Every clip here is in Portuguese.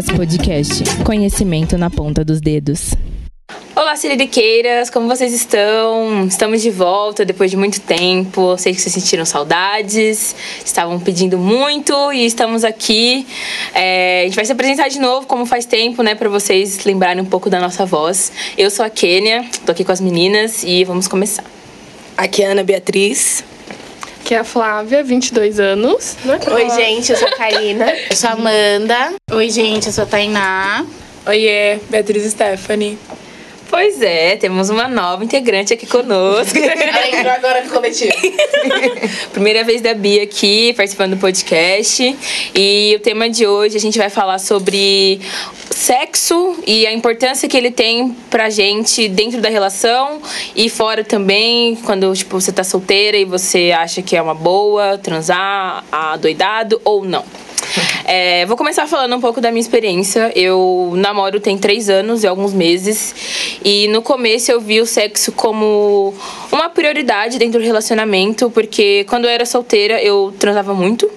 Siriricas Podcast. Conhecimento na ponta dos dedos. Olá, Siririqueiras, como vocês estão? Estamos de volta depois de muito tempo. Sei que vocês sentiram saudades, estavam pedindo muito e estamos aqui. É, a gente vai se apresentar de novo, como faz tempo, né, para vocês lembrarem um pouco da nossa voz. Eu sou a Kênia, tô aqui com as meninas e vamos começar. Aqui é a Ana Beatriz. Aqui é a Flávia, 22 anos. Oi, gente, eu sou a Karina. Eu sou a Amanda. Oi, gente, eu sou a Tainá. Oiê, Beatriz Stephanie. Pois é, temos uma nova integrante aqui conosco. Ela entrou agora no coletivo. Primeira vez da Bia aqui, participando do podcast. E o tema de hoje a gente vai falar sobre sexo e a importância que ele tem pra gente dentro da relação e fora também, quando tipo, você tá solteira e você acha que é uma boa transar, adoidado ou não. É, vou começar falando um pouco da minha experiência. Eu namoro tem três anos e alguns meses. E no começo eu vi o sexo como uma prioridade dentro do relacionamento, porque quando eu era solteira eu transava muito.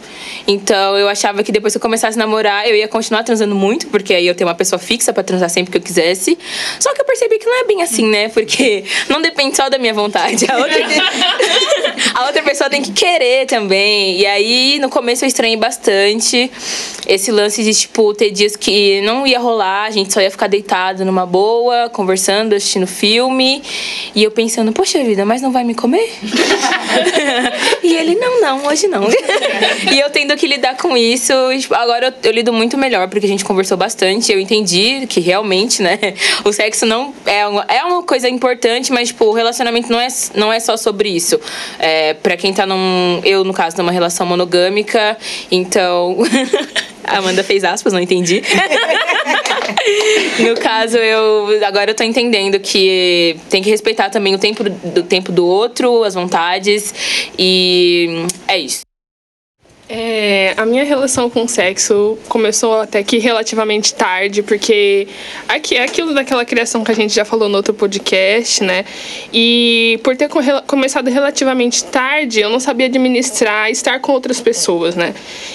Então eu achava que depois que eu começasse a namorar eu ia continuar transando muito, porque aí eu tenho uma pessoa fixa para transar sempre que eu quisesse. Só que eu percebi que não é bem assim, né? Porque não depende só da minha vontade. A outra, a outra pessoa tem que querer também. E aí no começo eu estranhei bastante esse lance de, tipo, ter dias que não ia rolar, a gente só ia ficar deitado numa boa, conversando, assistindo filme. E eu pensando, poxa vida, mas não vai me comer? e ele, não, não, hoje não. e eu tendo que lidar com isso. Tipo, agora eu, eu, lido muito melhor, porque a gente conversou bastante. Eu entendi que realmente, né, o sexo não é uma, é uma coisa importante, mas, tipo, o relacionamento não é, não é só sobre isso. É, pra quem tá num. Eu, no caso, numa relação monogâmica, então. A Amanda fez aspas, não entendi. no caso, eu agora eu tô entendendo que tem que respeitar também o tempo do tempo do outro, as vontades e é isso. É, a minha relação com o sexo começou até que relativamente tarde, porque aqui é aquilo daquela criação que a gente já falou no outro podcast, né? E por ter começado relativamente tarde, eu não sabia administrar estar com outras pessoas, né?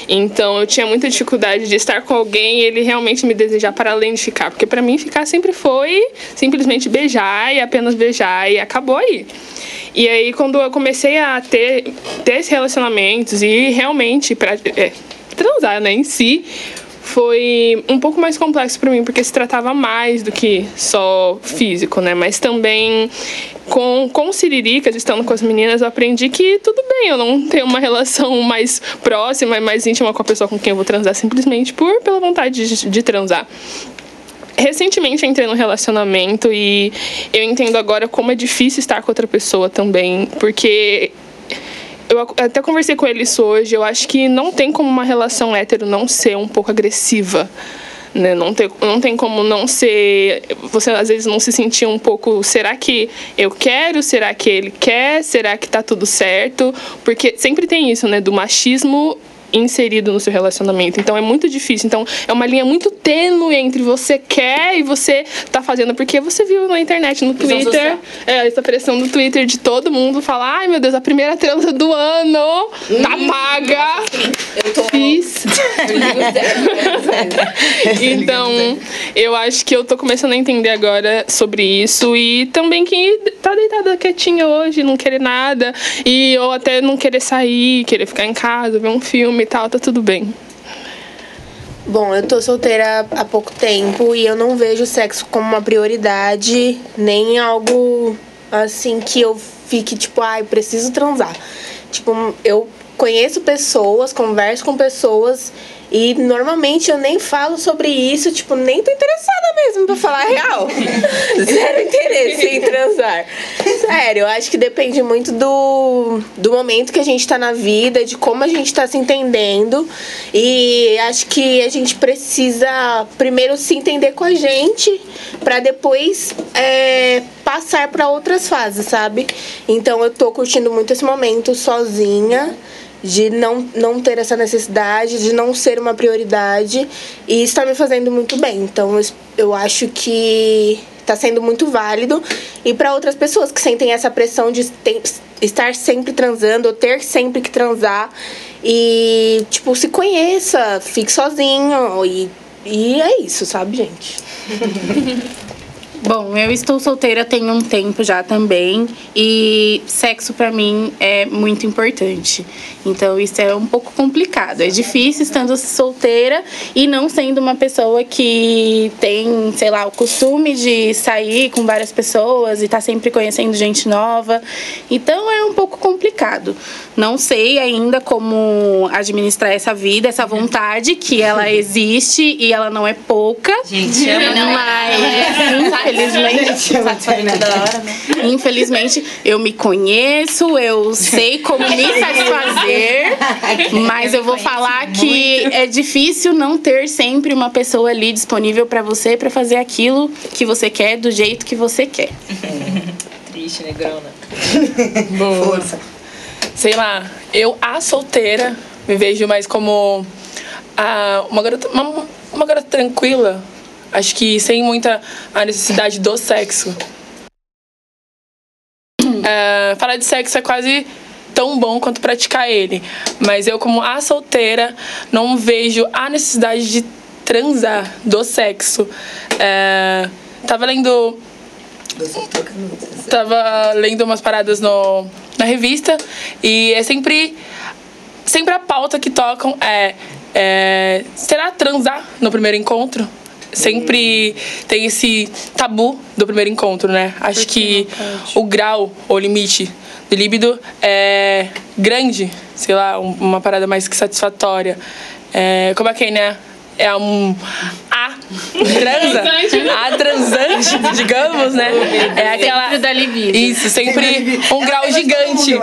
Então eu tinha muita dificuldade de estar com alguém e ele realmente me desejar para além de ficar, porque para mim ficar sempre foi simplesmente beijar e apenas beijar e acabou aí. E aí, quando eu comecei a ter, ter esses relacionamentos e realmente pra, é, transar né, em si, foi um pouco mais complexo para mim, porque se tratava mais do que só físico, né? Mas também com, com Siriricas, estando com as meninas, eu aprendi que tudo bem, eu não tenho uma relação mais próxima e mais íntima com a pessoa com quem eu vou transar simplesmente por pela vontade de, de transar recentemente entrei num relacionamento e eu entendo agora como é difícil estar com outra pessoa também, porque eu até conversei com ele isso hoje, eu acho que não tem como uma relação hétero não ser um pouco agressiva. Né? Não, tem, não tem como não ser. Você às vezes não se sentir um pouco. Será que eu quero? Será que ele quer? Será que tá tudo certo? Porque sempre tem isso, né? Do machismo inserido no seu relacionamento. Então é muito difícil. Então é uma linha muito tênue entre você quer e você tá fazendo. Porque você viu na internet, no Twitter, é, essa pressão do Twitter de todo mundo falar: ai meu Deus, a primeira transa do ano, hum, tá paga. Eu tô. Fiz. então, eu acho que eu tô começando a entender agora sobre isso. E também que tá deitada quietinha hoje, não querer nada. E ou até não querer sair, querer ficar em casa, ver um filme e tal, tá tudo bem. Bom, eu tô solteira há pouco tempo e eu não vejo sexo como uma prioridade, nem algo assim que eu fique tipo, ai, preciso transar. Tipo, eu conheço pessoas, converso com pessoas e normalmente eu nem falo sobre isso, tipo, nem tô interessada mesmo, pra falar a real. Zero interesse em transar. Sério, eu acho que depende muito do, do momento que a gente tá na vida, de como a gente tá se entendendo. E acho que a gente precisa primeiro se entender com a gente, para depois é, passar para outras fases, sabe? Então eu tô curtindo muito esse momento sozinha de não, não ter essa necessidade, de não ser uma prioridade e está me fazendo muito bem. Então eu acho que está sendo muito válido e para outras pessoas que sentem essa pressão de ter, estar sempre transando ou ter sempre que transar e tipo se conheça, fique sozinho e E é isso, sabe, gente? Bom, eu estou solteira tem um tempo já também e sexo pra mim é muito importante. Então isso é um pouco complicado. É difícil estando solteira e não sendo uma pessoa que tem, sei lá, o costume de sair com várias pessoas e tá sempre conhecendo gente nova. Então é um pouco complicado. Não sei ainda como administrar essa vida, essa vontade que ela existe e ela não é pouca. Gente, Mas, infelizmente, infelizmente, eu me conheço, eu sei como me satisfazer, mas eu vou falar que é difícil não ter sempre uma pessoa ali disponível pra você pra fazer aquilo que você quer do jeito que você quer. Triste, negrona. Força. Sei lá, eu, a solteira, me vejo mais como a, uma, garota, uma, uma garota tranquila. Acho que sem muita a necessidade do sexo. É, falar de sexo é quase tão bom quanto praticar ele. Mas eu, como a solteira, não vejo a necessidade de transar do sexo. É, tava lendo tava lendo umas paradas no, na revista e é sempre sempre a pauta que tocam é, é será transar no primeiro encontro sempre tem esse tabu do primeiro encontro né acho que o grau ou limite do líbido é grande sei lá um- uma parada mais que satisfatória é, como é que é né é um a transa a transante digamos né é aquela da libido. isso, sempre um grau gigante.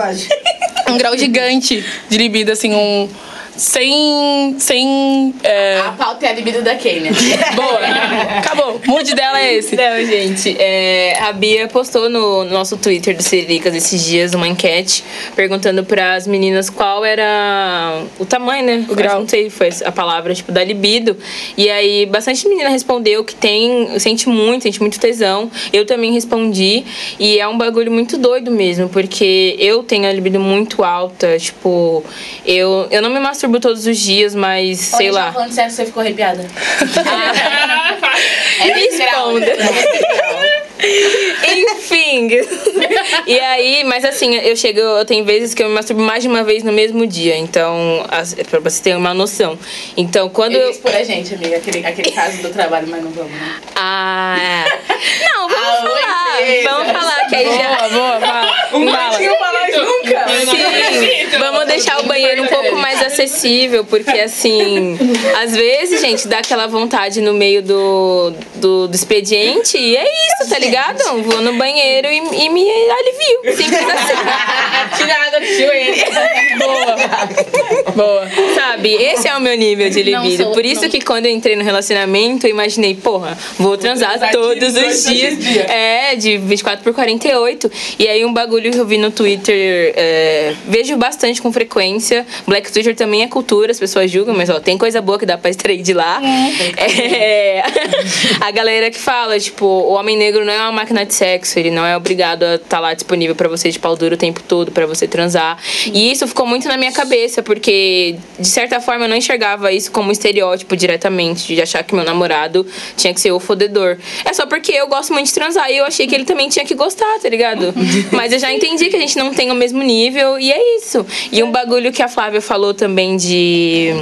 Um grau gigante de libido, assim, um. Sem. Sem. É... A pauta é a libido da Kênia. Boa! Acabou. O mood dela é esse. Não, gente, é, a Bia postou no nosso Twitter do Siriricas esses dias uma enquete perguntando para as meninas qual era o tamanho, né? O grau. Não sei, foi a palavra, tipo, da libido. E aí, bastante menina respondeu que tem, sente muito, sente muito tesão. Eu também respondi. E é um bagulho muito doido mesmo, porque eu tenho a libido muito alta. Tipo, eu, eu não me masturbo todos os dias, mas sei lá. falando sexo, você ficou arrepiada. É Responda. Enfim. E aí, mas assim, eu chego, eu tenho vezes que eu me masturbo mais de uma vez no mesmo dia. Então, as- pra você ter uma noção. Então, quando eu. expor a gente, amiga, aquele, aquele caso do trabalho, mas não vamos, né? Ah. é. Não, vamos Ah, falar. Vamos falar que aí já. Boa, boa, fala. Fala. falar nunca. Sim, vamos deixar o banheiro um pouco mais acessível, porque assim, às vezes, gente, dá aquela vontade no meio do, do, do expediente e é isso, tá ligado? Vou no banheiro e, e me alivio. Simples assim. Tira água do joelho. Boa. Boa. Sabe? Esse é o meu nível de libido. Por isso que quando eu entrei no relacionamento, eu imaginei, porra, vou transar transar todos os dias. em dia. É, de 24 por 48. E aí um bagulho que eu vi no Twitter, é, vejo bastante com frequência. Black Twitter também é cultura, as pessoas julgam, mas ó, tem coisa boa que dá pra extrair de lá. É, a galera que fala, tipo, o homem negro não é uma máquina de sexo, ele não é obrigado a estar lá disponível pra você de pau duro o tempo todo, pra você transar. E isso ficou muito na minha cabeça, porque de certa forma eu não enxergava isso como um estereótipo diretamente, de achar que meu namorado tinha que ser o fodedor. É só porque eu gosto muito de transar e eu achei que ele também tinha que gostar, tá ligado? Mas eu já entendi que a gente não tem o mesmo nível e é isso. E um bagulho que a Flávia falou também de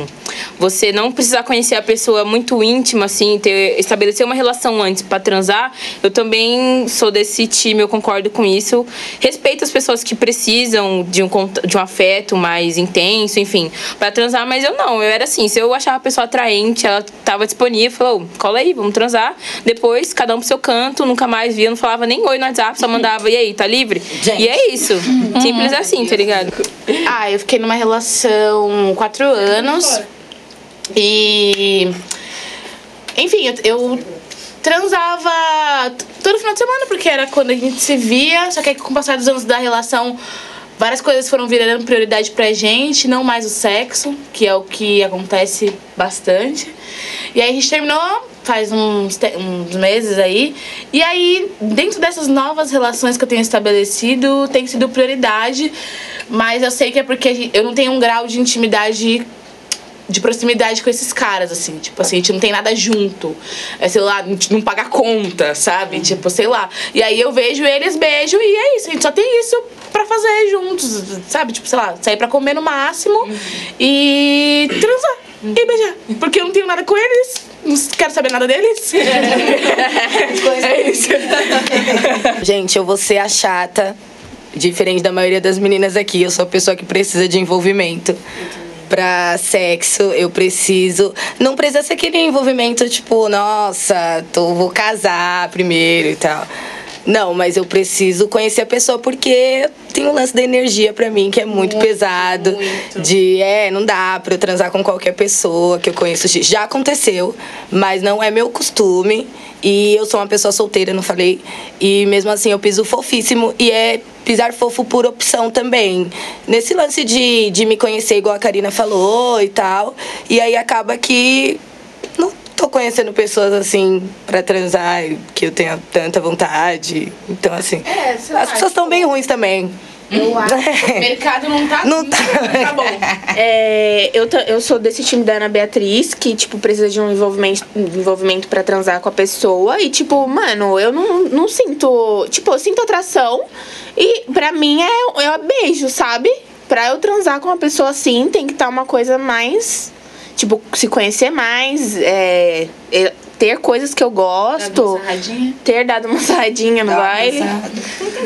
você não precisar conhecer a pessoa muito íntima, assim, ter, estabelecer uma relação antes pra transar. Eu também sou desse time, eu concordo com isso. Respeito as pessoas que precisam de um, de um afeto mais intenso, enfim, pra transar, mas eu não. Eu era assim, se eu achava a pessoa atraente, ela tava disponível, falou, cola aí, vamos transar. Depois, cada um pro seu canto, nunca mais via, não falava nem oi no WhatsApp, só mandava, e aí, tá livre? E é isso. Simples assim, tá ligado? Ah, eu fiquei numa relação quatro anos. E. Enfim, eu, eu transava todo final de semana, porque era quando a gente se via. Só que aí, com o passar dos anos da relação, várias coisas foram virando prioridade pra gente, não mais o sexo, que é o que acontece bastante. E aí a gente terminou faz uns, uns meses aí. E aí, dentro dessas novas relações que eu tenho estabelecido, tem sido prioridade. Mas eu sei que é porque eu não tenho um grau de intimidade de proximidade com esses caras, assim. Tipo assim, a gente não tem nada junto. É, sei lá, não paga conta, sabe? Tipo, sei lá. E aí eu vejo eles, beijo e é isso. A gente só tem isso pra fazer juntos, sabe? Tipo, sei lá, sair pra comer no máximo e transar. E beijar. Porque eu não tenho nada com eles, não quero saber nada deles. é isso. Gente, eu vou ser a chata, diferente da maioria das meninas aqui. Eu sou a pessoa que precisa de envolvimento. Pra sexo, eu preciso. Não precisa ser aquele envolvimento, tipo, nossa, tô, vou casar primeiro e tal. Não, mas eu preciso conhecer a pessoa porque tem um lance da energia pra mim que é muito, pesado. De, é, não dá pra eu transar com qualquer pessoa que eu conheço. Já aconteceu, mas não é meu costume. E eu sou uma pessoa solteira, não falei. E mesmo assim eu piso fofíssimo e é pisar fofo por opção também. Nesse lance de, de me conhecer, igual a Karina falou e tal. E aí acaba que tô conhecendo pessoas assim pra transar que eu tenha tanta vontade. Então, assim. É, sei lá, as pessoas estão bem ruins também. Eu acho. O mercado não tá. Não tá. tá bom. É, eu, eu sou desse time da Ana Beatriz, que, tipo, precisa de um envolvimento, envolvimento pra transar com a pessoa. E, tipo, mano, eu não, não sinto. Tipo, eu sinto atração. E pra mim é, é beijo, sabe? Pra eu transar com uma pessoa assim, tem que estar uma coisa mais. Tipo, se conhecer mais, é, é, ter coisas que eu gosto. sarradinha? Ter dado uma sarradinha no Dá baile.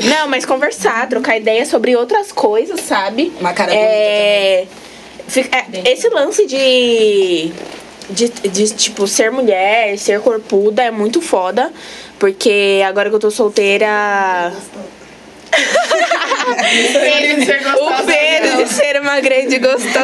Não, mas conversar, trocar ideia sobre outras coisas, sabe? Uma cara é... é, Esse lance de, de, de, tipo, ser mulher, ser corpuda é muito foda. Porque agora que eu tô solteira. uma grande gostosa.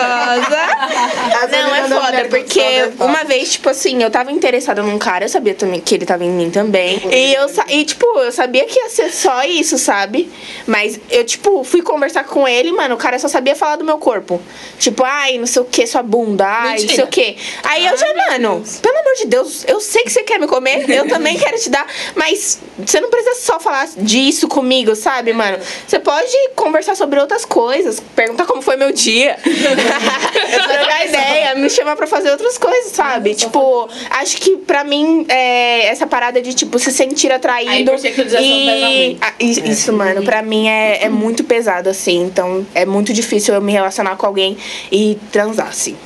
Não, é foda, porque uma vez, tipo assim, eu tava interessada num cara, eu sabia também que ele tava em mim também. E eu e, tipo, eu sabia que ia ser só isso, sabe? Mas eu, tipo, fui conversar com ele, mano, o cara só sabia falar do meu corpo. Tipo, ai, não sei o que, sua bunda, ai, não sei o que. Aí eu já, mano, pelo amor de Deus, eu sei que você quer me comer, eu também quero te dar, mas você não precisa só falar disso comigo, sabe, mano? Você pode conversar sobre outras coisas, perguntar como foi meu dia, trocar ideia, me chamar pra fazer outras coisas, sabe? Tipo, acho que pra mim, é, essa parada de, tipo, se sentir atraído. A hipersexualização pesa e... Ah, i- Isso, mano, pra mim é, é muito pesado, assim. Então, é muito difícil eu me relacionar com alguém e transar, assim.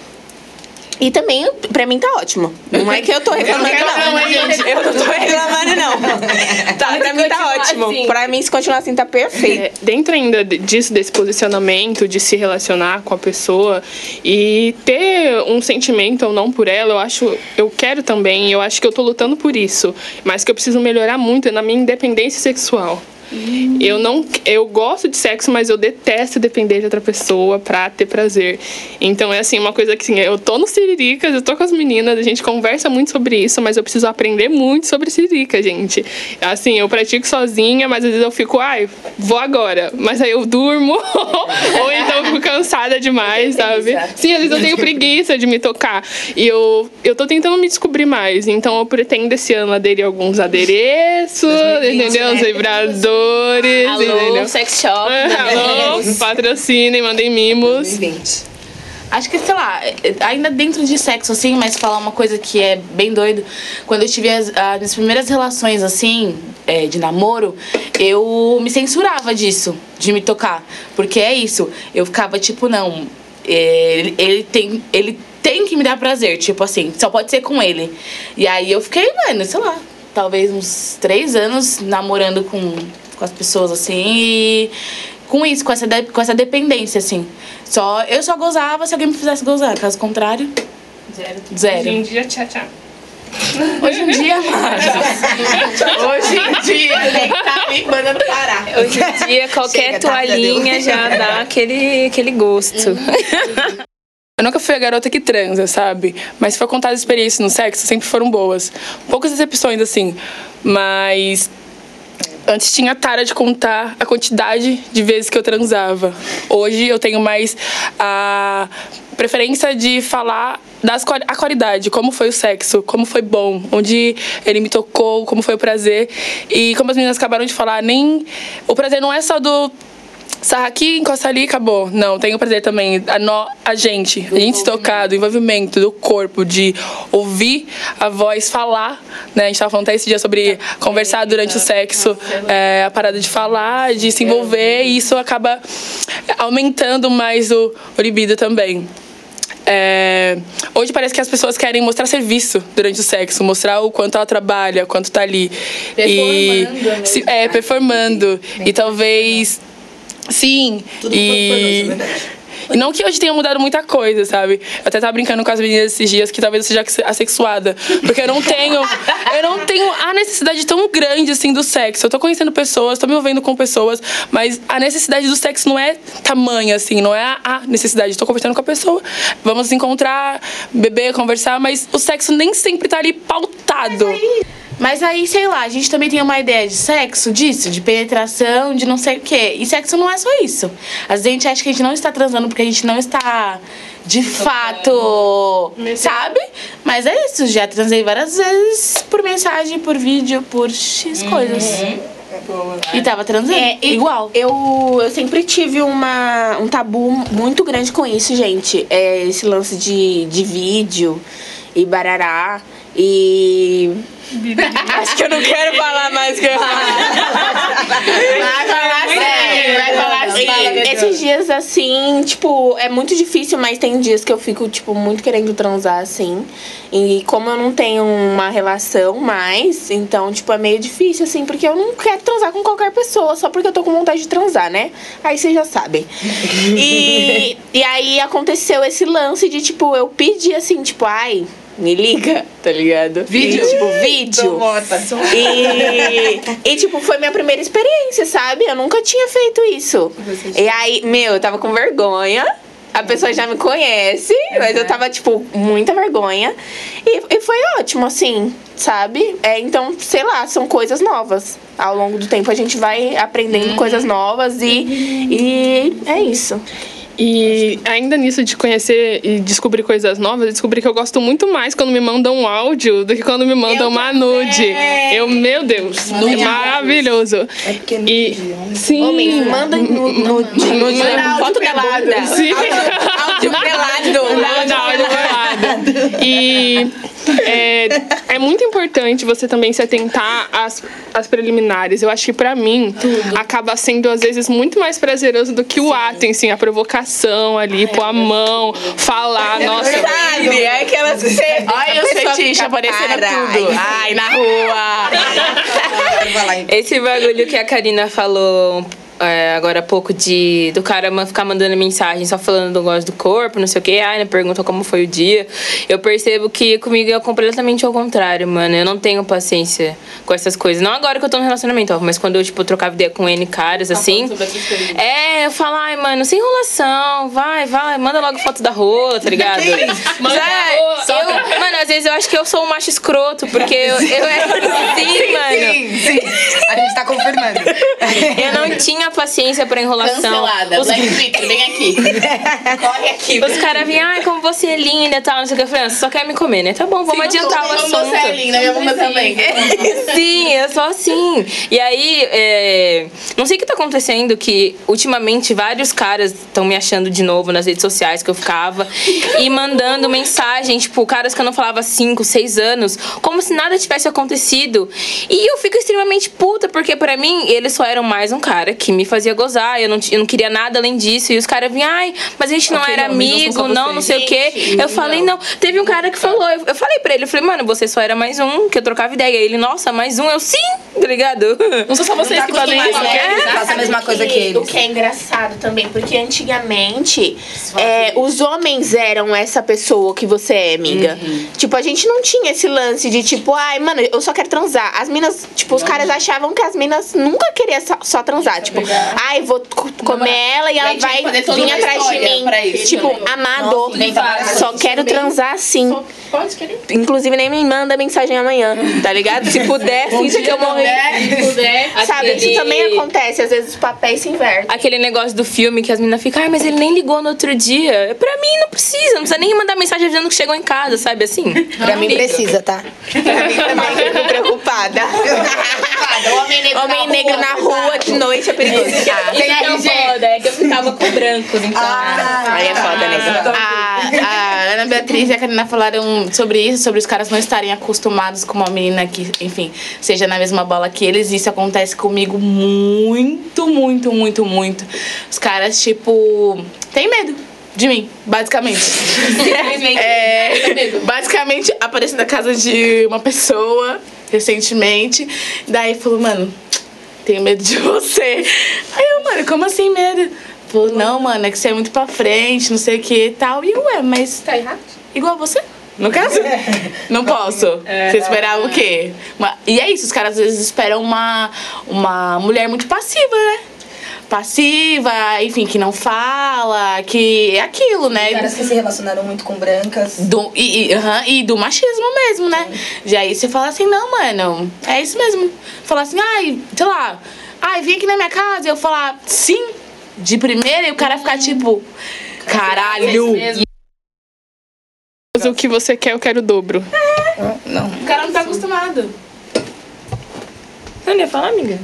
E também, pra mim, tá ótimo. Não é que eu tô reclamando, não. não, gente? Eu não tô reclamando, não. Tá, pra mim tá ótimo. Pra mim, se continuar assim, tá perfeito. É, dentro ainda disso, desse posicionamento, de se relacionar com a pessoa e ter um sentimento ou não por ela, eu acho, eu quero também, eu acho que eu tô lutando por isso, mas que eu preciso melhorar muito na minha independência sexual. Eu não, eu gosto de sexo, mas eu detesto depender de outra pessoa pra ter prazer. Então é assim, uma coisa que assim, eu tô no Siriricas, eu tô com as meninas, a gente conversa muito sobre isso, mas eu preciso aprender muito sobre Siririca, gente. Assim, eu pratico sozinha, mas às vezes eu fico, ai, vou agora. Mas aí eu durmo, ou então eu fico cansada demais, sabe? Sim, às vezes eu tenho preguiça de me tocar. E eu, eu tô tentando me descobrir mais. Então eu pretendo esse ano aderir a alguns adereços, entendeu? Os vibradores, Alô, entendeu? sex shop. É, Alô, patrocinem, mandem mimos. Acho que, sei lá, ainda dentro de sexo, assim, mas falar uma coisa que é bem doido. Quando eu tive as, as minhas primeiras relações, assim, é, de namoro, eu me censurava disso, de me tocar. Porque é isso, eu ficava tipo, não, é, ele, ele tem, ele tem que me dar prazer, tipo assim, só pode ser com ele. E aí eu fiquei, mano, sei lá, talvez uns três anos namorando com, com as pessoas, assim, e com isso, com essa, de- com essa dependência, assim. Só, eu só gozava se alguém me fizesse gozar, caso contrário, Zero. zero. Hoje em dia, tchau, tchau. Hoje em dia, Marcos. Hoje em dia, nem tá me mandando parar. Hoje em dia, qualquer Chega, tá, toalhinha já já dá aquele, aquele gosto. Eu nunca fui a garota que transa, sabe? Mas se for contar as experiências no sexo, sempre foram boas. Poucas decepções, assim. Mas antes tinha tara de contar a quantidade de vezes que eu transava. Hoje eu tenho mais a preferência de falar das a qualidade, como foi o sexo, como foi bom, onde ele me tocou, como foi o prazer. E como as meninas acabaram de falar, nem o prazer não é só do sarra aqui, encosta ali, acabou. Não, tenho prazer também. A, no, a gente, a gente se tocar, do envolvimento do corpo, de ouvir a voz falar, né? A gente tava falando até esse dia sobre conversar durante o sexo, é, a parada de falar, de se envolver, e isso acaba aumentando mais o, o libido também. É, hoje parece que as pessoas querem mostrar serviço durante o sexo, mostrar o quanto ela trabalha, quanto tá ali. e Performando, né? se- é, performando. E talvez. Sim. e. E não que hoje tenha mudado muita coisa, sabe? Eu até tava brincando com as meninas esses dias que talvez eu seja assexuada. Porque eu não tenho. eu não tenho a necessidade tão grande assim do sexo. Eu tô conhecendo pessoas, tô me envolvendo com pessoas, mas a necessidade do sexo não é tamanha, assim, não é a- necessidade. Tô conversando com a pessoa, vamos nos encontrar, beber, conversar, mas o sexo nem sempre tá ali pautado. Mas aí, sei lá, a gente também tem uma ideia de sexo, disso, de penetração, de não sei o quê. E sexo não é só isso. Às vezes a gente acha que a gente não está transando porque a gente não está, de fato, sabe? Mas é isso, já transei várias vezes por mensagem, por vídeo, por X coisas. E tava transando. É, igual. Eu, eu sempre tive uma, um tabu muito grande com isso, gente. É esse lance de, de vídeo e barará. E. Acho que eu não quero falar mais que eu Vai falar sério, vai falar sério. Esses dias, assim, tipo, é muito difícil, mas tem dias que eu fico, tipo, muito querendo transar, assim. E como eu não tenho uma relação mais, então, tipo, é meio difícil, assim, porque eu não quero transar com qualquer pessoa, só porque eu tô com vontade de transar, né? Aí vocês já sabem. e, e aí aconteceu esse lance de, tipo, eu pedi assim, tipo, ai. Me liga, tá ligado? Vídeo? E, tipo, vídeo. E, e, tipo, foi minha primeira experiência, sabe? Eu nunca tinha feito isso. E aí, meu, eu tava com vergonha. A pessoa já me conhece, mas eu tava, tipo, muita vergonha. E, e foi ótimo, assim, sabe? É, então, sei lá, são coisas novas. Ao longo do tempo a gente vai aprendendo coisas novas e, e é isso. E ainda nisso de conhecer e descobrir coisas novas, eu descobri que eu gosto muito mais quando me mandam um áudio do que quando me mandam uma nude. Eu, meu Deus, maravilhoso. É porque no E sim. Homens, mandem no, no, no, Manda foto da bunda. Sim. Áudio pelado. Manda áudio pelado. E é, é muito importante você também se atentar às, às preliminares. Eu acho que pra mim acaba sendo às vezes muito mais prazeroso do que o ato em si, a provocação ali, pôr a mão, falar, nossa. Verdade, é aquelas que você. Olha os fetiches aparecendo tudo. Ai, na rua. Esse bagulho que a Karina falou é, agora há pouco de do cara ficar mandando mensagem só falando do gosto do corpo, não sei o que, ai, né, pergunta como foi o dia. Eu percebo que comigo é completamente ao contrário, mano. Eu não tenho paciência com essas coisas. Não agora que eu tô no relacionamento, ó, mas quando eu, tipo, trocava ideia com N caras, assim. É, eu falo, ai, mano, sem enrolação, vai, vai, manda logo foto da rola, tá ligado? Manda É, eu, mano, às vezes eu acho que eu sou um macho escroto, porque eu, eu era assim, mano. Sim, sim. A gente tá confirmando. Eu não tinha paciência pra enrolação. Cancelada. Os, Black Twitter, vem aqui. Corre aqui. os caras vinham, ai, como você é linda e tal, não sei o que. Eu falei, ah, você só quer me comer, né? Tá bom, vamos adiantar o Como assunto. você é linda, minha bunda também. Sim, eu sou assim. E aí, é, não sei o que tá acontecendo, que ultimamente vários caras estão me achando de novo nas redes sociais que eu ficava e mandando mensagem, tipo, caras que eu não falava há 5, 6 anos, como se nada tivesse acontecido. E eu fico extremamente puta, porque pra mim eles só eram mais um cara que me fazia gozar, eu não, eu não queria nada além disso. E os caras vinham, ai, mas a gente não Ok, era não, não amigo, não, não vocês. sei o quê. Eu falei, não. Teve um cara que falou, eu, eu falei pra ele, eu falei, mano, você só era mais um, que eu trocava ideia. E ele, nossa, mais um, eu sim, tá ligado? Não são só vocês que fazem isso, né? né? Faça a mesma coisa que O eles. que é engraçado também, porque antigamente é, os homens eram essa pessoa que você é, amiga. Tipo, a gente não tinha esse lance de tipo, ai, mano, eu só quero transar. As minas, tipo, os caras achavam que as minas nunca queriam só, só transar. Tipo, ai, vou co- comer ela e ela vai vir atrás de mim. isso Tipo, também. amado, Nossa, só quero transar assim. Pode querer. Inclusive, nem me manda mensagem amanhã, tá ligado? Se puder, finge que eu morri. Se puder. Sabe, Aquele- isso também acontece. Às vezes os papéis se invertem. Aquele negócio do filme que as meninas ficam, ai, mas ele nem ligou no outro dia. Pra mim não precisa, não precisa nem mandar mensagem avisando que chegou em casa, sabe assim? Pra mim precisa, tá? Pra mim também, fico preocupada. Homem negro Homem na negro rua, na rua de noite é perigoso. Tem Isso que é foda, é tava com brancos, então. Aí é foda, né? A, a Ana Beatriz e a Karina falaram sobre isso, sobre os caras não estarem acostumados com uma menina que, enfim, seja na mesma bola que eles. Isso acontece comigo muito, muito, muito, muito. Os caras, tipo, têm medo de mim, basicamente. é, basicamente, apareci na casa de uma pessoa recentemente, daí falou, mano, tenho medo de você. Aí eu, mano, como assim medo? Falou, não, mano, é que você é muito pra frente, não sei o que e tal. E ué, mas. Tá errado? Igual você? No caso? Não posso. Você esperava o quê? E é isso, os caras às vezes esperam uma, uma mulher muito passiva, né? Passiva, enfim, que não fala, que é aquilo, né? Caras que se relacionaram muito com brancas. Do, e, e, e do machismo mesmo, né? Já aí você fala assim, não, mano, é isso mesmo. Falar assim, ai, sei lá, ai, vem aqui na minha casa e eu falar sim, de primeira, e o cara ficar tipo, caralho. Mas o que você quer, eu quero o dobro. O cara não tá acostumado. Você não ia falar, amiga?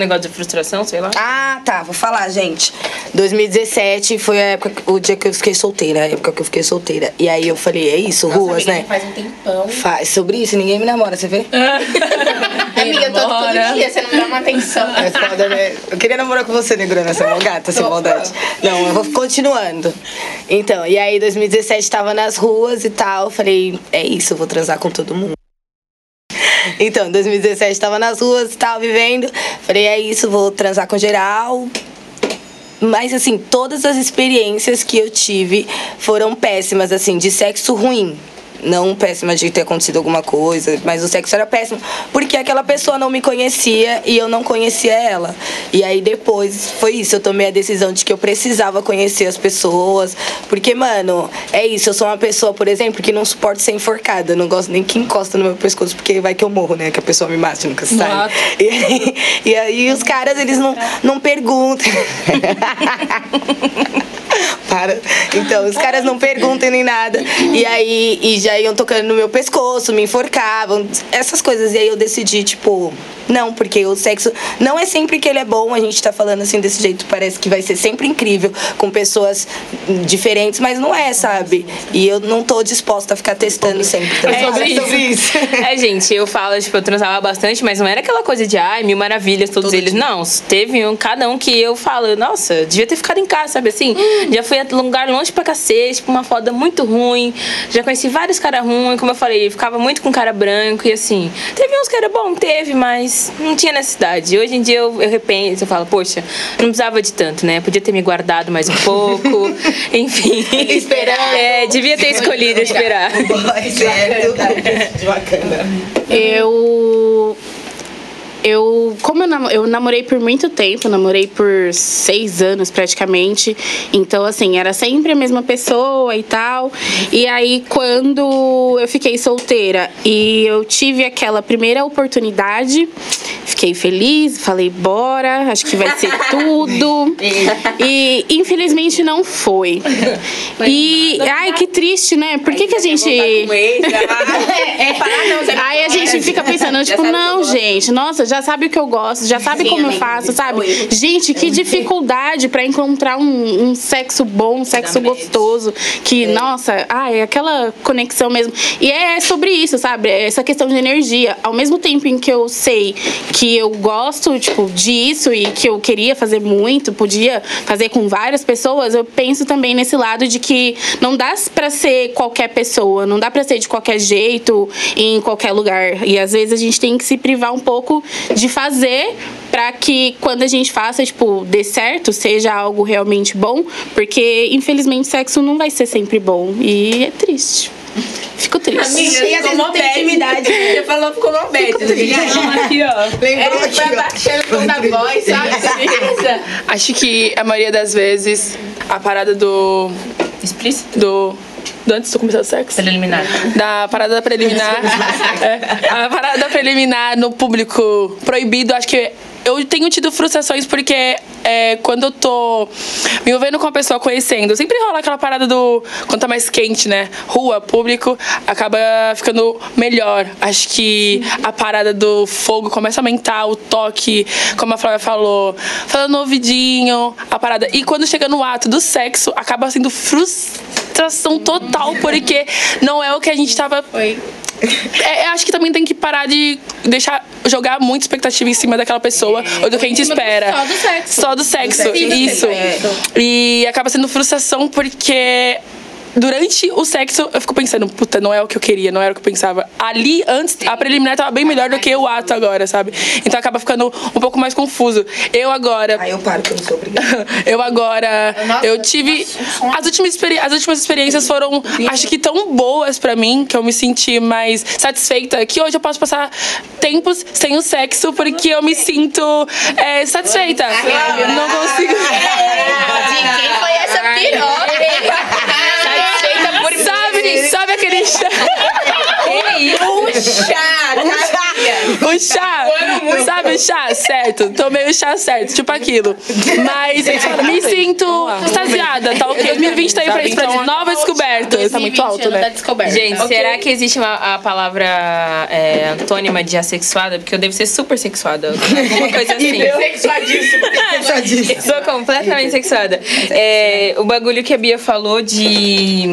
Negócio de frustração, sei lá. Ah, tá, vou falar, gente. 2017 foi a época, o dia que eu fiquei solteira, a época que eu fiquei solteira. E aí eu falei, é isso, ruas, né? Faz um tempão. Faz sobre isso, ninguém me namora, você vê? Amiga, eu tô todo dia, você não me dá uma atenção. É né? Eu queria namorar com você, negrona, essa mão gata, sem maldade. Não, eu vou continuando. Então, e aí 2017 tava nas ruas e tal, eu falei, é isso, eu vou transar com todo mundo. Então, 2017 tava nas ruas e tal, vivendo. Falei, é isso, vou transar com geral. Mas, assim, todas as experiências que eu tive foram péssimas, assim, de sexo ruim. Não péssima de ter acontecido alguma coisa, mas o sexo era péssimo. Porque aquela pessoa não me conhecia e eu não conhecia ela. E aí depois foi isso, eu tomei a decisão de que eu precisava conhecer as pessoas. Porque, mano, é isso, eu sou uma pessoa, por exemplo, que não suporto ser enforcada. Eu não gosto nem que encosta no meu pescoço, porque vai que eu morro, né? Que a pessoa me mate, nunca se sabe. E aí, e aí os caras, eles não, não perguntam. Para. Então, os caras não perguntam nem nada. E aí, e já iam tocando no meu pescoço, me enforcavam, essas coisas. E aí eu decidi, tipo, não, porque o sexo não é sempre que ele é bom. A gente tá falando assim desse jeito, parece que vai ser sempre incrível, com pessoas diferentes, mas não é, sabe? E eu não tô disposta a ficar testando sempre. também. É sobre isso. É, gente, eu falo, tipo, eu transava bastante, mas não era aquela coisa de, ai, mil maravilhas, todos eles. Não, teve um, cada um que eu falo, nossa, devia ter ficado em casa, sabe assim? Já fui a lugar longe pra cacete, uma foda muito ruim. Já conheci vários caras ruins, como eu falei, ficava muito com cara branco e assim. Teve uns que era bom, teve, mas não tinha necessidade. Hoje em dia eu, eu repenso, eu falo, poxa, não precisava de tanto, né? Podia ter me guardado mais um pouco. Enfim. Esperando. É, devia ter escolhido esperar. Boy, certo. De bacana. Eu. Eu, como eu, namo- eu namorei por muito tempo, namorei por seis anos praticamente, então assim, era sempre a mesma pessoa e tal. E aí, quando eu fiquei solteira e eu tive aquela primeira oportunidade, fiquei feliz, falei, bora, acho que vai ser tudo. E infelizmente não foi. E, ai, que triste, né? Por que, que a gente. É, você Aí a gente fica pensando, tipo, não, gente, nossa, já sabe o que eu gosto, já sabe Sim, como eu faço, sabe? é erro. Gente, que dificuldade pra encontrar um, um sexo bom, um sexo Exatamente. gostoso, que, nossa, ah, é aquela conexão mesmo. E é sobre isso, sabe? É Essa questão de energia. Ao mesmo tempo em que eu sei que eu gosto, tipo, disso e que eu queria fazer muito, podia fazer com várias pessoas, eu penso também nesse lado de que não dá pra ser qualquer pessoa, não dá pra ser de qualquer jeito, em qualquer lugar. E às vezes a gente tem que se privar um pouco de fazer pra que quando a gente faça, tipo, dê certo, seja algo realmente bom, porque infelizmente sexo não vai ser sempre bom e é triste. Fico triste. E às vezes não tem intimidade. Você falou, ficou mal aberto. Aqui, ó. Lembrou É, aqui, vai ó. baixando o tom da voz, sabe? Acho que a maioria das vezes a parada do. Explícito? do. Do antes de começar o sexo. Preliminar. Da parada preliminar. é, a parada preliminar no público proibido, acho que eu tenho tido frustrações porque é, quando eu tô me envolvendo com uma pessoa conhecendo, sempre rola aquela parada do quando tá mais quente, né? Rua, público, acaba ficando melhor. Acho que a parada do fogo começa a aumentar, o toque, como a Flávia falou, falando no ouvidinho, a parada. E quando chega no ato do sexo, acaba sendo frustração total, porque não é o que a gente tava. É, eu acho que também tem que parar de deixar jogar muita expectativa em cima daquela pessoa ou do que a gente espera. Só do sexo. Só do sexo, isso. E acaba sendo frustração porque durante o sexo eu fico pensando, puta, não é o que eu queria, não era o que eu pensava. Ali, antes, a preliminar tava bem melhor do que o ato agora, sabe? Então acaba ficando um pouco mais confuso. Eu agora. Aí eu paro, que eu não sou obrigada. eu agora. eu tive. As últimas, experi as últimas experiências foram, acho que tão boas pra mim, que eu me senti mais satisfeita, que hoje eu posso passar tempos sem o sexo, porque eu me sinto é, satisfeita. Não consigo. De quem foi essa piroca? Por Sabe, aquele chá? O chá, sabe o chá? Certo, tomei o chá certo, tipo aquilo. Mas me sinto extasiada, tá ok? 2020 tá aí pra isso, pra dizer novas descobertas. Tá muito alto, né? Gente, será que existe uma, a palavra é, antônima de assexuada? Porque eu devo ser super sexuada. Alguma coisa assim. Sexuadíssimo. Sou completamente sexuada. É, o bagulho que a Bia falou de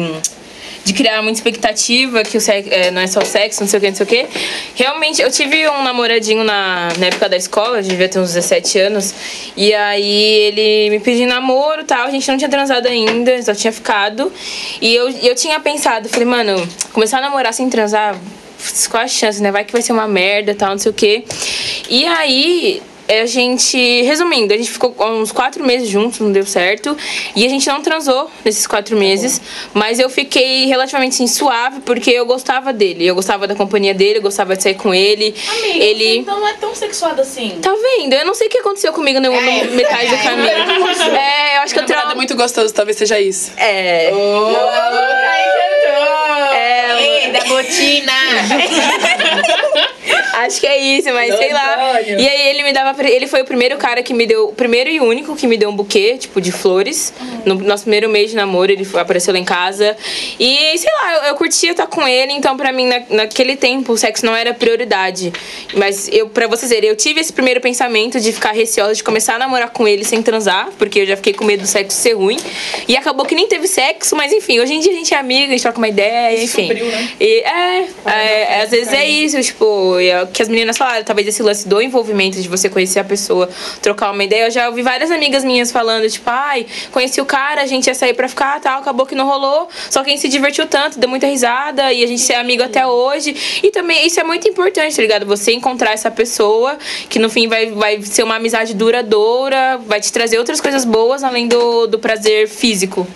de criar muita expectativa, que o sexo, é, não é só sexo, não sei o que, não sei o que. Realmente, eu tive um namoradinho na, na época da escola, devia ter uns 17 anos, e aí ele me pediu namoro e tal, a gente não tinha transado ainda, só tinha ficado. E eu, eu tinha pensado, falei, mano, começar a namorar sem transar, qual a chance, né? Vai que vai ser uma merda tal, não sei o que. E aí, a gente, resumindo, a gente ficou uns quatro meses juntos, não deu certo. E a gente não transou nesses quatro meses. Mas eu fiquei relativamente assim, suave, porque eu gostava dele. Eu gostava da companhia dele, eu gostava de sair com ele. Amiga, ele. então não é tão sexuada assim. Tá vendo? Eu não sei o que aconteceu comigo no, no metade do caminho. É, eu acho que eu Namorado é tra... muito gostoso, talvez seja isso. É. É, da botina. Acho que é isso, mas sei lá. E aí ele me dava. Ele foi o primeiro cara que me deu. O primeiro e único que me deu um buquê, tipo, de flores. No nosso primeiro mês de namoro, ele apareceu lá em casa. E, sei lá, eu, eu curtia estar com ele, então pra mim, na- naquele tempo, o sexo não era prioridade. Mas eu, pra vocês verem, eu tive esse primeiro pensamento de ficar receosa de começar a namorar com ele sem transar, porque eu já fiquei com medo do sexo ser ruim. E acabou que nem teve sexo, mas enfim, hoje em dia a gente é amiga, a gente troca uma ideia, enfim. E é, é, às vezes é isso, tipo, é o que as meninas falaram, talvez esse lance do envolvimento, de você conhecer a pessoa, trocar uma ideia. Eu já ouvi várias amigas minhas falando, tipo, ai, conheci o cara, a gente ia sair pra ficar tal, acabou que não rolou. Só que a gente se divertiu tanto, deu muita risada e a gente é amigo até hoje. E também isso é muito importante, tá ligado? Você encontrar essa pessoa que no fim vai, vai ser uma amizade duradoura, vai te trazer outras coisas boas além do, do prazer físico.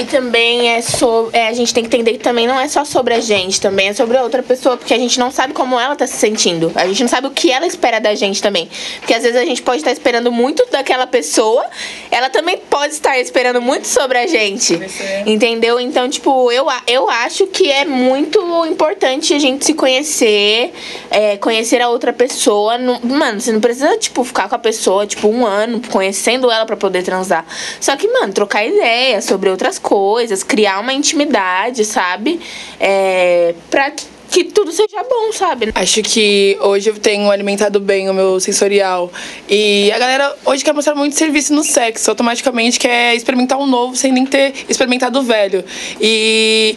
E também é sobre. a gente tem que entender que também não é só sobre a gente, também é sobre a outra pessoa, porque a gente não sabe como ela tá se sentindo. A gente não sabe o que ela espera da gente também. Porque às vezes a gente pode estar esperando muito daquela pessoa, ela também pode estar esperando muito sobre a gente. Entendeu? Então, tipo, eu, eu acho que é muito importante a gente se conhecer, é, conhecer a outra pessoa. Não- Mano, você não precisa, tipo, ficar com a pessoa, tipo, um ano, conhecendo ela pra poder transar. Só que, mano, trocar ideia sobre outras coisas, criar uma intimidade, sabe? É, pra que tudo seja bom, sabe? Acho que hoje eu tenho alimentado bem o meu sensorial. E a galera hoje quer mostrar muito serviço no sexo. Automaticamente quer experimentar um novo sem nem ter experimentado o velho. E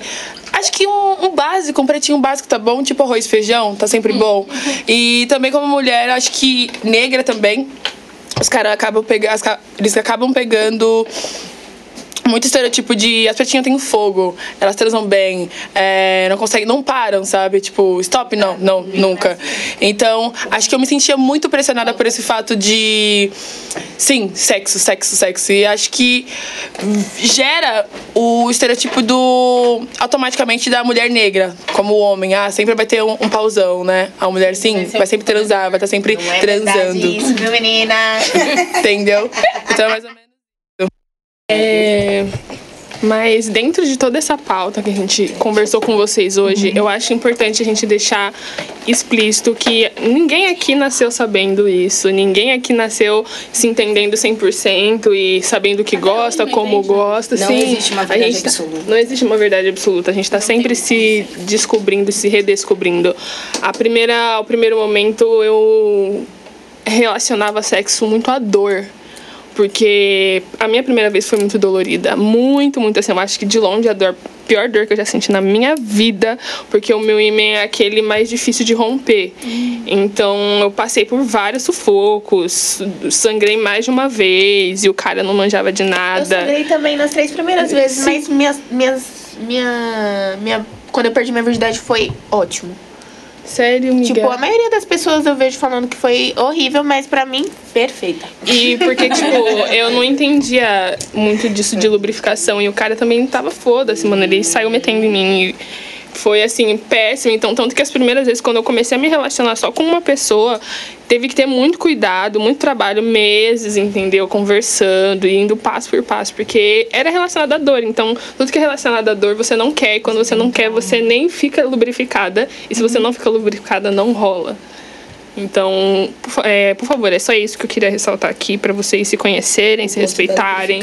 acho que um, um básico, um pretinho básico tá bom, tipo arroz e feijão, tá sempre bom. E também como mulher, acho que negra também. Os caras acabam pegando. Eles acabam pegando muito estereotipo de as pretinhas têm fogo, elas transam bem, é, não conseguem, não param, sabe? Tipo, stop, não, não, nunca. Então, acho que eu me sentia muito pressionada por esse fato de, sim, sexo, sexo, sexo. E acho que gera o estereotipo do, automaticamente, da mulher negra, como o homem. Ah, sempre vai ter um, um pauzão, né? A mulher, sim, vai sempre transar, vai estar sempre Não é transando. verdade isso, viu, menina? Entendeu? Então, é mais ou menos. É, Mas dentro de toda essa pauta que a gente conversou com vocês hoje, eu acho importante a gente deixar explícito que ninguém aqui nasceu sabendo isso, ninguém aqui nasceu se entendendo 100% e sabendo o que gosta, como gosta. Não Sim, existe uma a verdade gente tá- absoluta. não existe uma verdade absoluta. A gente está sempre se descobrindo, se redescobrindo. A primeira, ao primeiro momento eu relacionava sexo muito à dor. Porque a minha primeira vez foi muito dolorida. Muito, muito assim. Eu acho que de longe a dor, pior dor que eu já senti na minha vida. Porque o meu ímã é aquele mais difícil de romper. Então eu passei por vários sufocos. Sangrei mais de uma vez. E o cara não manjava de Eu nada. sangrei também nas três primeiras vezes, mas minhas, minhas, minha, minha, quando eu perdi minha virgindade foi ótimo. Sério, Miguel? Tipo, a maioria das pessoas eu vejo falando que foi horrível, mas pra mim, perfeita. E porque, tipo, eu não entendia muito disso de lubrificação. E o cara também tava foda-se, mano. Ele saiu metendo em mim. E foi, assim, péssimo. Então, tanto que as primeiras vezes, quando eu comecei a me relacionar só com uma pessoa, teve que ter muito cuidado, muito trabalho, meses, entendeu? Conversando, indo passo por passo. Porque era relacionado à dor. Então, tudo que é relacionado à dor, você não quer. E quando você não quer, você nem fica lubrificada. E se você não fica lubrificada, não rola. Então, é, por favor, é só isso que eu queria ressaltar aqui pra vocês se conhecerem, se respeitarem.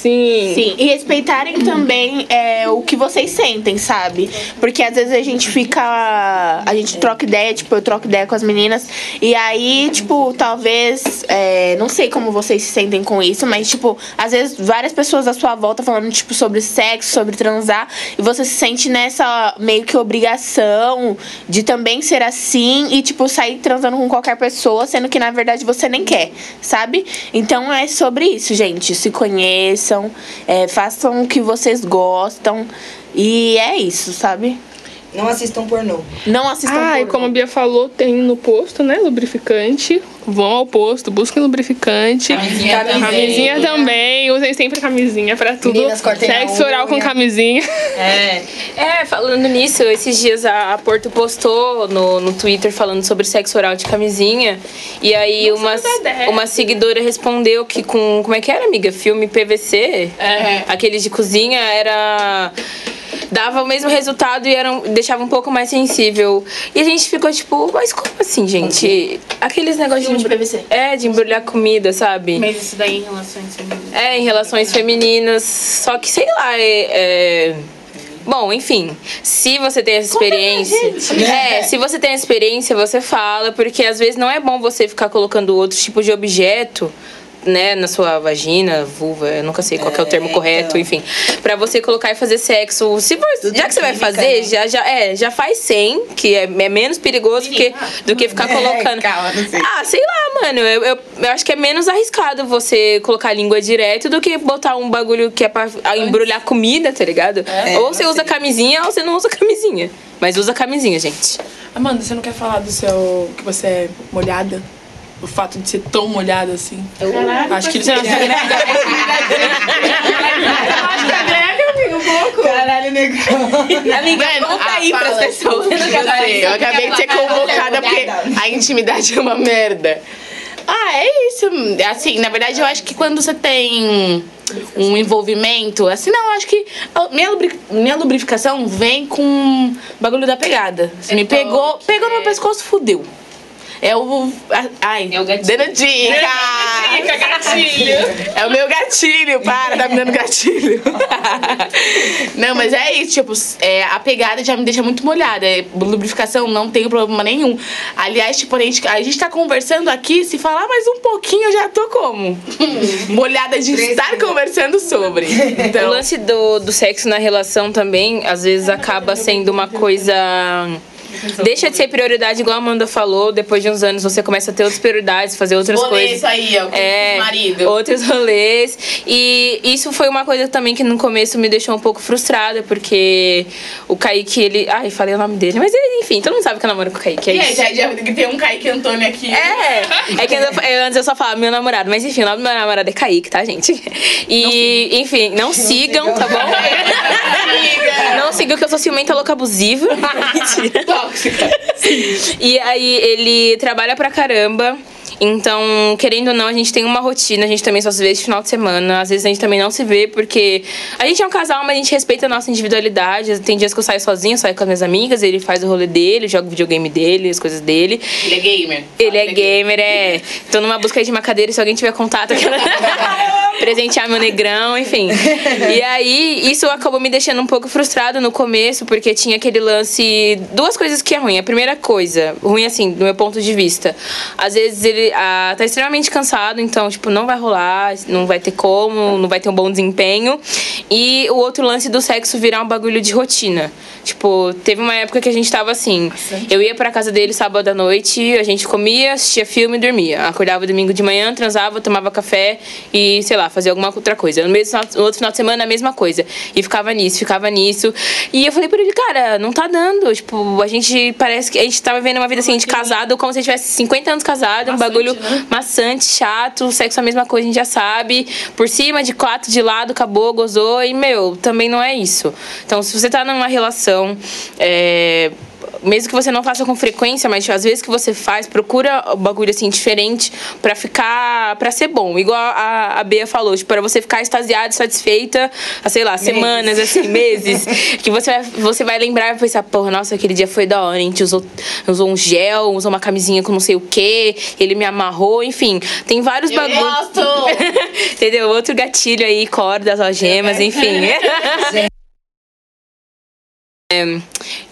Sim. Sim, e respeitarem também é, o que vocês sentem, sabe? Porque às vezes a gente fica. A gente troca ideia, tipo, eu troco ideia com as meninas. E aí, tipo, talvez. é, não sei como vocês se sentem com isso, mas, tipo, às vezes várias pessoas à sua volta falando, tipo, sobre sexo, sobre transar. E você se sente nessa meio que obrigação de também ser assim e, tipo, sair transando com qualquer pessoa, sendo que na verdade você nem quer, sabe? Então é sobre isso, gente. Se é, façam o que vocês gostam. E é isso, sabe? Não assistam pornô. Não assistam Ah, e pornô. como a Bia falou, tem no posto, né? Lubrificante. Vão ao posto, busquem lubrificante. Camisinha também. Camisinha também. Usem sempre camisinha pra tudo. Meninas, Sexo oral com camisinha. É. É, falando nisso, esses dias a, a Porto postou no, no Twitter falando sobre sexo oral de camisinha. E aí uma, ideia. uma seguidora respondeu que com. Como é que era, amiga? Filme PVC? É. Aqueles de cozinha era. Dava o mesmo resultado e era, um- deixava um pouco mais sensível. E a gente ficou tipo, mas como assim, gente? Aqueles negócios de PVC. É, de embrulhar comida, sabe? Mas isso daí em relações femininas. É, em relações femininas. Só que, sei lá, é. é- Bom, enfim, se você tem essa experiência. É, se você tem essa experiência, você fala, porque às vezes não é bom você ficar colocando outro tipo de objeto. Né, na sua vagina, vulva, eu nunca sei qual que é o termo É, correto, então. enfim. Pra você colocar e fazer sexo. Se já que você vai fazer, né? já, já, é, já faz sem, que é, é menos perigoso que, do que ficar É, colocando. calma, não sei. Ah, sei lá, mano. Eu, eu, eu acho que é menos arriscado você colocar a língua direto do que botar um bagulho que é pra embrulhar comida, tá ligado? É, ou você usa sei. camisinha ou você não usa camisinha. Mas usa camisinha, gente. Amanda, você não quer falar do seu. que você é molhada? O fato de ser tão molhada assim? Acho que ele Caralho, negão. Amiga, Mano, conta aí pras pessoas. Eu sei, eu acabei de ser convocada porque a intimidade é uma merda. Ah, é isso. Assim, na verdade, eu acho que quando você tem um envolvimento, assim, não, eu acho que a minha, lubri- minha lubrificação vem com bagulho da pegada. Você me pegou, pegou no meu pescoço, fudeu. É o. Ai, É o gatilho. dando dica! Gatilho. É o meu gatilho, para, tá me dando gatilho. não, mas é isso, tipo, é, a pegada já me deixa muito molhada. É, lubrificação não tem problema nenhum. Aliás, tipo, a gente, a gente tá conversando aqui, se falar mais um pouquinho, eu já tô como? molhada de estar conversando sobre. O Então, lance do, do sexo na relação também, às vezes, acaba sendo uma coisa. Deixa de ser prioridade, igual a Amanda falou. Depois de uns anos você começa a ter outras prioridades, fazer outras rolê coisas. isso aí, ó, com É, o marido. outros rolês. E isso foi uma coisa também que no começo me deixou um pouco frustrada, porque o Kaique, ele. Ai, falei o nome dele, mas enfim, todo mundo sabe que eu namoro com o Kaique. É E aí, já, já tem um Kaique Antônio aqui. É, é que antes eu, eu- antes eu só falava meu namorado, mas enfim, o nome do meu namorado é Kaique, tá, gente? E, enfim, não sigam, tá bom? Não sigam que eu sou ciumenta louca abusiva. Mentira. E aí ele trabalha pra caramba. Então, querendo ou não, a gente tem uma rotina, a gente também só se vê esse final de semana. Às vezes a gente também não se vê, porque a gente é um casal, mas a gente respeita a nossa individualidade. Tem dias que eu saio sozinho, saio com as minhas amigas, ele faz o rolê dele, joga o videogame dele, as coisas dele. Ele é gamer. Ele é gamer, é. Tô numa busca de uma cadeira, se alguém tiver contato, presentear meu negrão, enfim. E aí, isso acabou me deixando um pouco frustrado no começo, porque tinha aquele lance. Duas coisas que é ruim. A primeira coisa, ruim assim, do meu ponto de vista. Às vezes ele ah, tá extremamente cansado, então, tipo, não vai rolar, não vai ter como, não vai ter um bom desempenho. E o outro lance do sexo virar um bagulho de rotina. Tipo, teve uma época que a gente tava assim. Eu ia pra casa dele sábado à noite, a gente comia, assistia filme e dormia. Acordava domingo de manhã, transava, tomava café e, sei lá, fazia alguma outra coisa. No, mesmo, no outro final de semana, a mesma coisa. E ficava nisso, ficava nisso. E eu falei pra ele, cara, não tá dando. Tipo, a gente parece que a gente tava vivendo uma vida assim de casado, como se a gente tivesse 50 anos casado, um bagulho maçante, chato, sexo é a mesma coisa, a gente já sabe. Por cima, de quatro, de lado, acabou, gozou. E, meu, também não é isso. Então, se você tá numa relação. É, mesmo que você não faça com frequência, mas às vezes que você faz, procura o bagulho assim diferente pra ficar, Pra ser bom. Igual a, a Bea falou, tipo, para você ficar extasiada, satisfeita, há, sei lá, semanas assim, meses, que você vai, você vai lembrar e pensar, porra, nossa, aquele dia foi da hora, a gente usou, usou um gel, usou uma camisinha com não sei o quê, ele me amarrou, enfim, tem vários bagulhos. gosto! Entendeu? Outro gatilho aí, cordas, algemas, enfim. É,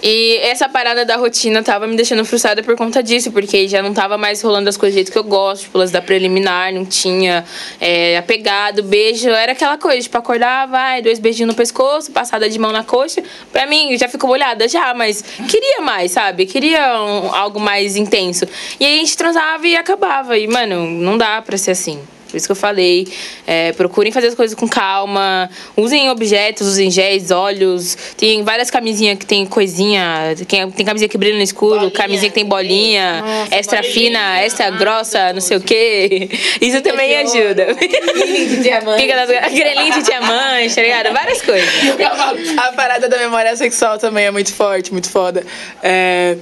e essa parada da rotina tava me deixando frustrada por conta disso, porque já não tava mais rolando as coisas do jeito que eu gosto, tipo, as da preliminar, não tinha é, apegado, beijo, era aquela coisa, tipo, acordar, vai, dois beijinhos no pescoço, passada de mão na coxa. Pra mim, já ficou molhada já, mas queria mais, sabe? Queria um- algo mais intenso. E aí a gente transava e acabava. E, mano, não dá pra ser assim. Por isso que eu falei. É, procurem fazer as coisas com calma. Usem objetos, usem géis, olhos. Tem várias camisinhas que tem coisinha. Tem, tem camisinha que brilha no escuro, Bolinha. camisinha que tem bolinha. Nossa, extra bolinha. fina, extra grossa, não sei o quê. Isso também de ouro. ajuda. de diamante. Fica grelinho de diamante, tá ligado? Várias coisas. A parada da memória sexual também é muito forte, muito foda. É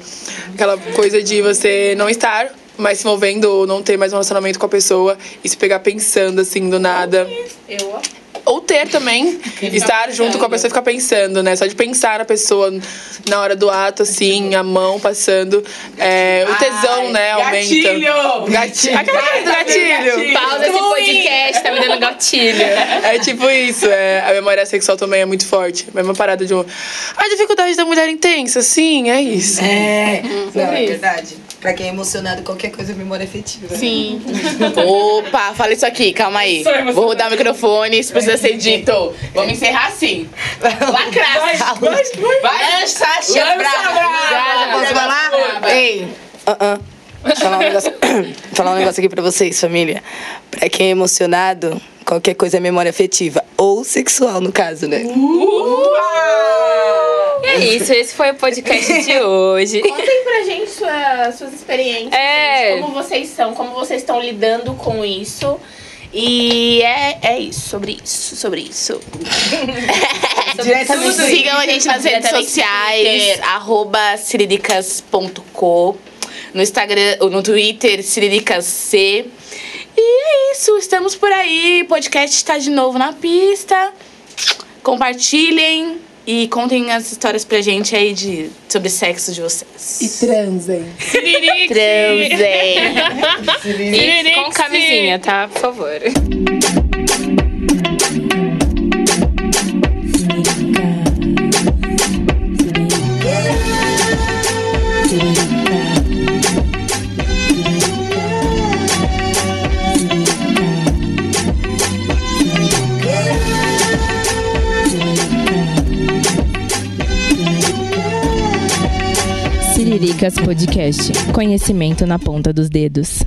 aquela coisa de você não estar mais se envolvendo ou não ter mais um relacionamento com a pessoa e se pegar pensando assim do nada. Eu Ou ter também, estar junto com a pessoa e ficar pensando, né? Só de pensar na pessoa na hora do ato, assim, a mão passando. É, o tesão, né, aumenta. gatilho! Gatilho! Aquela coisa do gatilho! Pausa esse podcast, tá me dando gatilho. É tipo isso, é, a memória sexual também é muito forte. Mesma parada de um. A dificuldade da mulher intensa, sim, é isso. É, não, é verdade. Pra quem é emocionado, qualquer coisa é memória afetiva. Sim. Opa, fala isso aqui, calma aí. Vou rodar o microfone, isso precisa ser dito. Vamos encerrar assim. Lacraça. Vai, Lança, Graça, posso falar? Ei, ah, ah. Falar um, negócio, falar um negócio aqui pra vocês, família. Pra quem é emocionado, qualquer coisa é memória afetiva. Ou sexual, no caso, né? E é isso, esse foi o podcast de hoje. Contem pra gente sua- suas experiências, É. gente, como vocês são, como vocês estão lidando com isso. E é, é isso, sobre isso, sobre isso. Diretamente do Sigam a gente nas redes sociais, arroba ciriricas.co. No Instagram, no Twitter, ciriricasc. E é isso, estamos por aí. O podcast está de novo na pista. Compartilhem e contem as histórias pra gente aí de, sobre sexo de vocês. transem. Transem. E com camisinha, tá? Por favor. Siriricas Podcast. Conhecimento na ponta dos dedos.